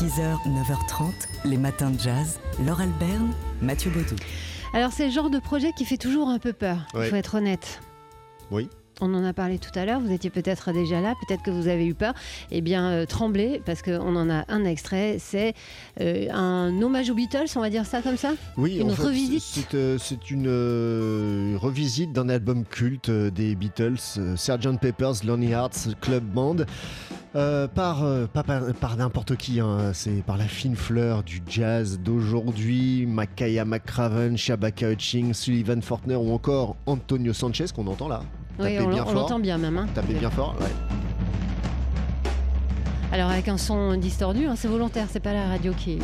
6h, 9h30, les matins de jazz. Laure Alberne, Mathieu Baudou. Alors c'est le genre de projet qui fait toujours un peu peur, il Ouais. faut être honnête. Oui. On en a parlé tout à l'heure, vous étiez peut-être déjà là, peut-être que vous avez eu peur. Eh bien, euh, tremblez, parce qu'on en a un extrait. C'est euh, un hommage aux Beatles, on va dire ça comme ça? Oui, Une en fait, revisite C'est euh, c'est une euh, revisite d'un album culte des Beatles, Sgt. Pepper's Lonely Hearts Club Band. Euh, par, euh, pas par, par n'importe qui, hein, c'est par la fine fleur du jazz d'aujourd'hui, Makaya McCraven, Shabaka Hutchings, Sullivan Fortner ou encore Antonio Sanchez qu'on entend là. Oui, Tapez on, l'entend bien même. hein. Tapez bien fort, ouais. Alors avec un son distordu, hein, c'est volontaire, c'est pas la radio qui...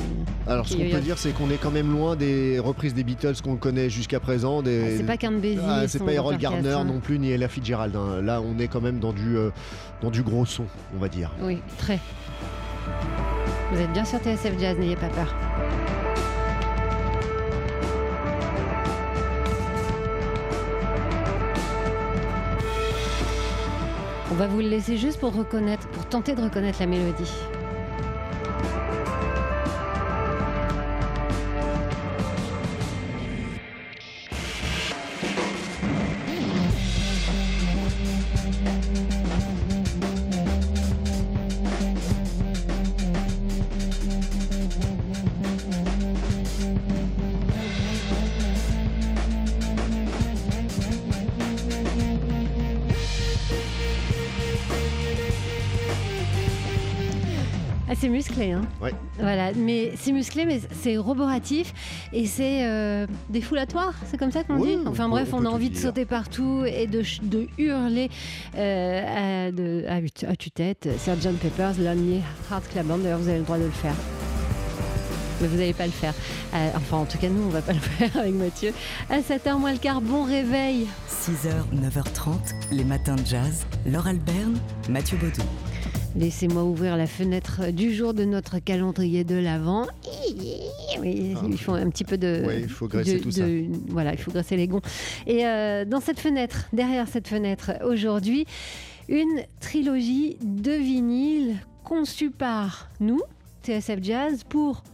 Alors ce qu'on peut dire, c'est qu'on est quand même loin des reprises des Beatles qu'on connaît jusqu'à présent. Des... Ah, c'est pas Count Basie. Ah, c'est pas Errol Gardner hein. non plus, ni Ella Fitzgerald. hein. Là, on est quand même dans du, euh, dans du gros son, on va dire. Oui, très. Vous êtes bien sur TSF Jazz, n'ayez pas peur. On va vous le laisser juste pour reconnaître, pour tenter de reconnaître la mélodie. Ah, c'est musclé, hein Ouais. Voilà, mais c'est musclé, mais c'est roboratif et c'est euh, défoulatoire, c'est comme ça qu'on Oui, dit on Enfin peut- bref, on a envie de sauter partout et de, hurler euh, à, de, à, à tue-tête Sgt. Pepper's Lonely Heart Club Band. D'ailleurs, vous avez le droit de le faire. Mais vous n'allez pas le faire. Euh, enfin, en tout cas, nous, on va pas le faire avec Mathieu. À 7h moins le quart, bon réveil 6h, 9h30, les matins de jazz. Laure Alberne, Mathieu Baudou. Laissez-moi ouvrir la fenêtre du jour de notre calendrier de l'Avent. Oui, il faut un petit peu de. Ouais, il faut graisser de- tout ça. de- Voilà, il faut graisser les gonds. Et euh, dans cette fenêtre, derrière cette fenêtre, aujourd'hui, une trilogie de vinyles conçue par nous, TSF Jazz, pour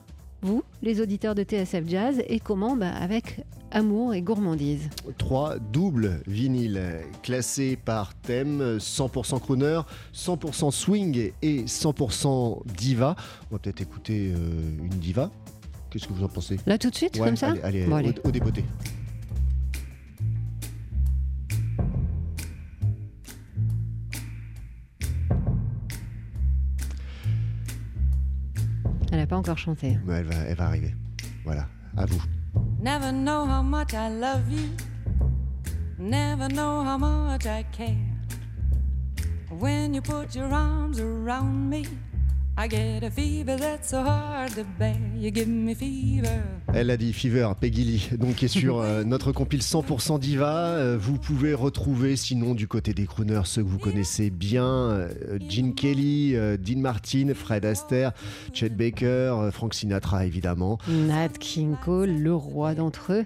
vous, les auditeurs de TSF Jazz, et comment bah, Avec amour et gourmandise. Trois doubles vinyles classés par thème 100% crooner, 100% swing et 100% diva. On va peut-être écouter euh, une diva. Qu'est-ce que vous en pensez? Là, tout de suite, Ouais, comme ça? Allez, allez, Bon, au- allez. au. Elle n'a pas encore chanté. Ouais, elle, va, elle va arriver. Voilà, à vous. Never know how much I love you. Never know how much I care. When you put your arms around me, I get a fever that's so hard to bear. You give me fever. Elle a dit Fever, Peggy Lee, donc qui est sur euh, notre compile 100% Diva. Euh, vous pouvez retrouver sinon du côté des crooners ceux que vous connaissez bien euh, Gene Kelly, Dean Martin, Fred Astaire, Chet Baker, Frank Sinatra évidemment. Nat King Cole, le roi d'entre eux.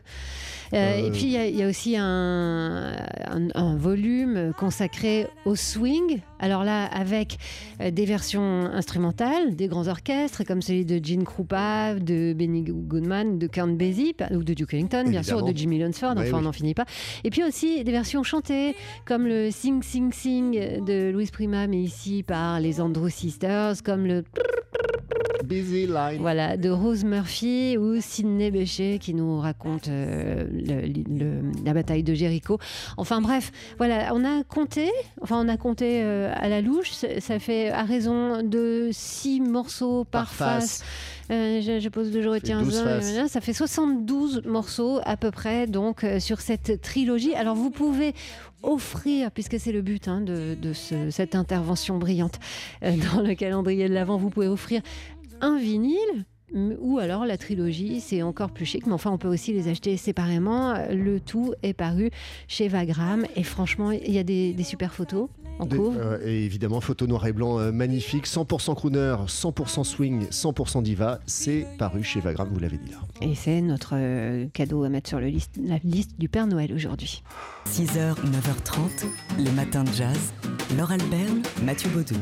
Et puis il y a- il y, a aussi un, un- un volume consacré au swing. Alors là, avec des versions instrumentales, des grands orchestres comme celui de Gene Krupa, de Benny Goodman, de Count Basie, ou de Duke Ellington, bien sûr, de Jimmy Lunsford. Enfin, on n'en finit pas. Et puis aussi des versions chantées, comme le Sing Sing Sing de Louis Prima, mais ici par les Andrew Sisters, comme le Busy Line. voilà, de Rose Murphy ou Sidney Bechet qui nous raconte euh, le- le- la bataille de Jéricho. Enfin bref, voilà, on a compté, enfin on a compté euh, à la louche, ça fait à raison de 6 morceaux par, Par face. face. Euh, je, je pose deux, je retiens 12 un, faces. euh, ça fait 72 morceaux à peu près donc euh, sur cette trilogie. Alors vous pouvez offrir, puisque c'est le but hein, de, de ce- cette intervention brillante euh, dans le calendrier de l'Avent, vous pouvez offrir un vinyle. Ou alors la trilogie, c'est encore plus chic, mais enfin on peut aussi les acheter séparément. Le tout est paru chez Vagram et franchement il y a des, des super photos en Des- cours. euh, et évidemment, photo noir et blanc euh, magnifique, 100% crooner, 100% swing, 100% diva. C'est paru chez Vagram, vous l'avez dit là. Et c'est notre euh, cadeau à mettre sur le liste, la liste du Père Noël aujourd'hui. 6h, 9h30, les matins de jazz. Laure Alberne, Mathieu Baudou.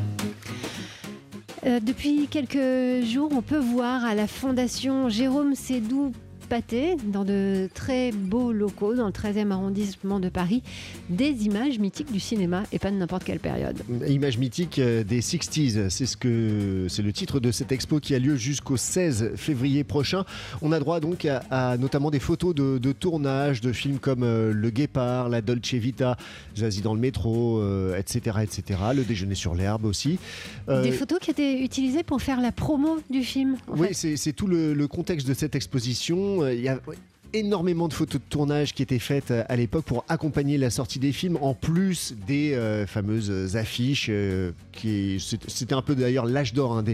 Euh, depuis quelques jours, on peut voir à la Fondation Jérôme Sédou pâté dans de très beaux locaux dans le 13e arrondissement de Paris, des images mythiques du cinéma et pas de n'importe quelle période. Images mythiques euh, des 60s, c'est ce que c'est le titre de cette expo qui a lieu jusqu'au 16 février prochain. On a droit donc à, notamment des photos de, tournage de films comme euh, Le Guépard, La Dolce Vita, Zazie dans le métro, etc., euh, etc. Le Déjeuner sur l'herbe aussi. des photos qui étaient utilisées pour faire la promo du film. oui, c'est tout le contexte de cette exposition. Il y a énormément de photos de tournage qui étaient faites euh, à l'époque pour accompagner la sortie des films, en plus des euh, fameuses affiches. Euh, qui C'était un peu d'ailleurs l'âge d'or hein,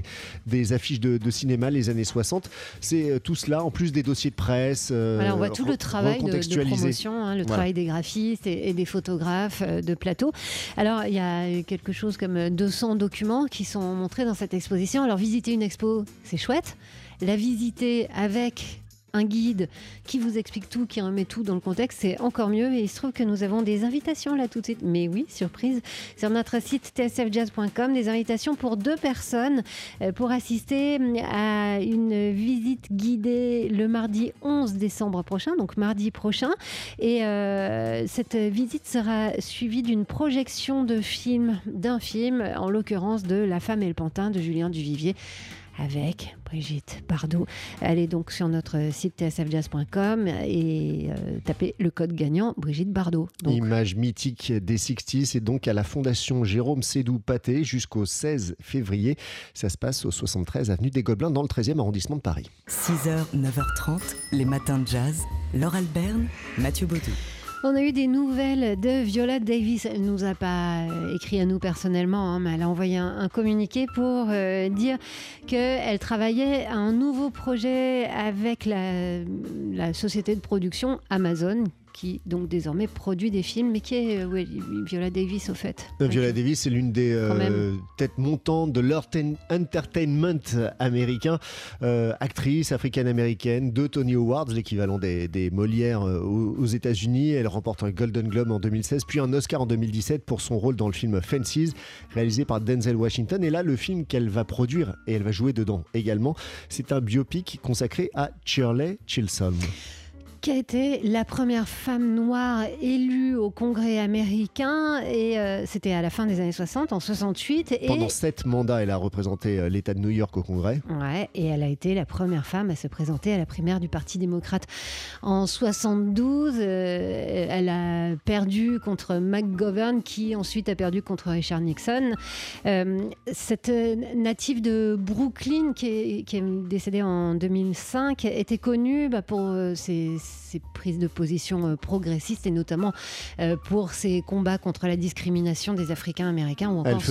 des, affiches de, cinéma, les années 60. C'est tout cela, en plus des dossiers de presse. Voilà, on voit tout le travail de, promotion, hein, le travail des graphistes et, et, des photographes de plateau. Alors, il y a quelque chose comme 200 documents qui sont montrés dans cette exposition. Alors, visiter une expo, c'est chouette. La visiter avec un guide qui vous explique tout, qui remet tout dans le contexte, c'est encore mieux. Et il se trouve que nous avons des invitations là tout de suite. Mais oui, surprise, sur notre site tsfjazz.com, des invitations pour deux personnes euh, pour assister à une visite guidée le mardi 11 décembre prochain, donc mardi prochain. Et euh, cette visite sera suivie d'une projection de film, d'un film, en l'occurrence de La femme et le pantin de Julien Duvivier avec Brigitte Bardot. Allez donc sur notre site tsfjazz.com et euh, tapez le code gagnant Brigitte Bardot. Image mythique des 60 c'est donc à la Fondation Jérôme Sédou Paté jusqu'au 16 février. Ça se passe au 73 avenue des Gobelins dans le 13e arrondissement de Paris. 6h, 9h30, les matins de jazz. Laure Alberne, Mathieu Baudou. On a eu des nouvelles de Viola Davis. Elle nous a pas euh, écrit à nous personnellement, hein, mais elle a envoyé un, communiqué pour euh, dire qu'elle travaillait à un nouveau projet avec la société de production Amazon qui donc désormais produit des films, mais qui est euh, Viola Davis au fait. Euh, Viola Davis, c'est l'une des euh, têtes montantes de l'entertainment américain, actrice africaine-américaine, deux Tony Awards, l'équivalent des, des, Molières aux, États-Unis. Elle remporte un Golden Globe en 2016, puis un Oscar en 2017 pour son rôle dans le film Fences, réalisé par Denzel Washington. Et là, le film qu'elle va produire et elle va jouer dedans également, c'est un biopic consacré à Shirley Chisholm qui a été la première femme noire élue au Congrès américain et euh, c'était à la fin des années 60, en 68. Et... Pendant sept mandats, elle a représenté euh, l'État de New York au Congrès. Ouais, et elle a été la première femme à se présenter à la primaire du Parti démocrate. En 72, euh, elle a perdu contre McGovern, qui ensuite a perdu contre Richard Nixon. cette native de Brooklyn, qui est, qui est, décédée en 2005, était connue bah, pour ses ses prises de position euh, progressistes et notamment euh, pour ses combats contre la discrimination des Africains américains ou encore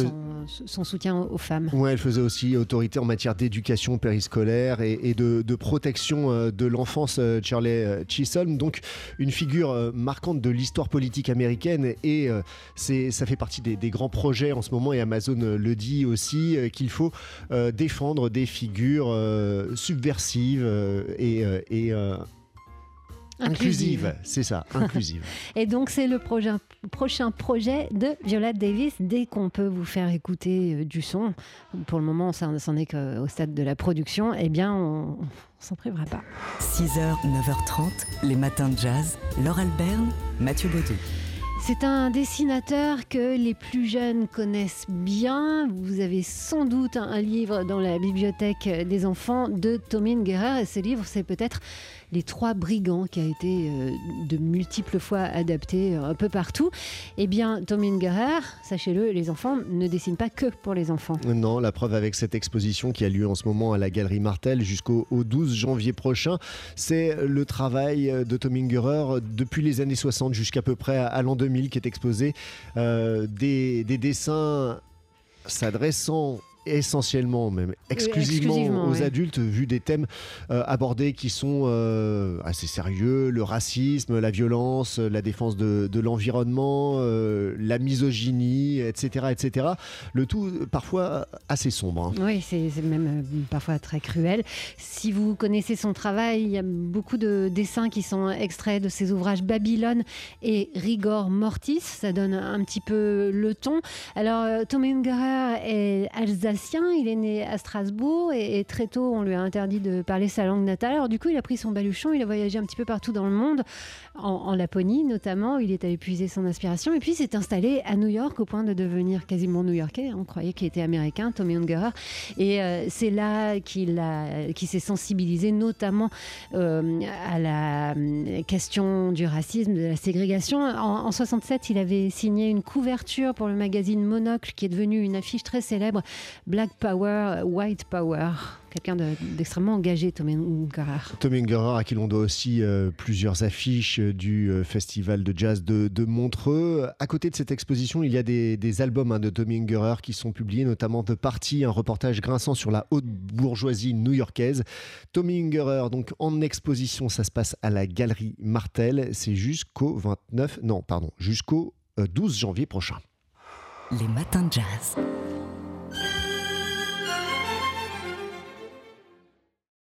son, soutien aux femmes. Oui, elle faisait aussi autorité en matière d'éducation périscolaire et, de, protection euh, de l'enfance, Charlie Chisholm. Donc une figure marquante de l'histoire politique américaine et c'est, ça fait partie des, grands projets en ce moment et Amazon le dit aussi qu'il faut défendre des figures subversives et, et Inclusive, c'est ça, inclusive. et donc c'est le prochain, prochain projet de Viola Davis. Dès qu'on peut vous faire écouter euh, du son, pour le moment ça n'en est qu'au stade de la production, eh bien on, ne s'en privera pas. 6h, 9h30, les matins de jazz. Laure Alberne, Mathieu Baudou. C'est un dessinateur que les plus jeunes connaissent bien. Vous avez sans doute un livre dans la bibliothèque des enfants de Tommy Guerrer. Et ce livre, c'est peut-être les Trois Brigands, qui a été euh, de multiples fois adapté euh, un peu partout. Eh bien, Tom Ingerer, sachez-le, les enfants ne dessinent pas que pour les enfants. Non, la preuve avec cette exposition qui a lieu en ce moment à la Galerie Martel jusqu'au 12 janvier prochain, c'est le travail de Tom Ingerer depuis les années 60 jusqu'à peu près à l'an 2000 qui est exposé. Euh, des, des dessins s'adressant essentiellement, même exclusivement, aux adultes, vu des thèmes euh, abordés qui sont euh, assez sérieux, le racisme, la violence, la défense de, l'environnement, euh, la misogynie, etc., etc. Le tout parfois assez sombre. Hein. Oui, c'est même parfois très cruel. Si vous connaissez son travail, il y a beaucoup de dessins qui sont extraits de ses ouvrages Babylone et Rigor Mortis. Ça donne un petit peu le ton. Alors, Tom Ungerer est alsacien il est né à Strasbourg et, très tôt on lui a interdit de parler sa langue natale. Alors du coup il a pris son baluchon, il a voyagé un petit peu partout dans le monde, en, Laponie notamment, il est allé puiser son inspiration et puis s'est installé à New York au point de devenir quasiment new-yorkais. On croyait qu'il était américain, Tommy Ungerer. Et euh, c'est là qu'il s'est sensibilisé notamment euh, à la euh, question du racisme, de la ségrégation. En, en 67, il avait signé une couverture pour le magazine Monocle qui est devenu une affiche très célèbre, Black Power, White Power quelqu'un d'extrêmement engagé, Tommy Ungerer. Tommy Ungerer, à qui l'on doit aussi euh, plusieurs affiches euh, du euh, festival de jazz de, Montreux. À côté de cette exposition, il y a des, albums hein, de Tommy Ungerer qui sont publiés, notamment The Party, un reportage grinçant sur la haute bourgeoisie new-yorkaise. Tommy Ungerer, donc en exposition, ça se passe à la Galerie Martel. C'est jusqu'au 29, non, pardon, jusqu'au 12 janvier prochain. Les matins de jazz.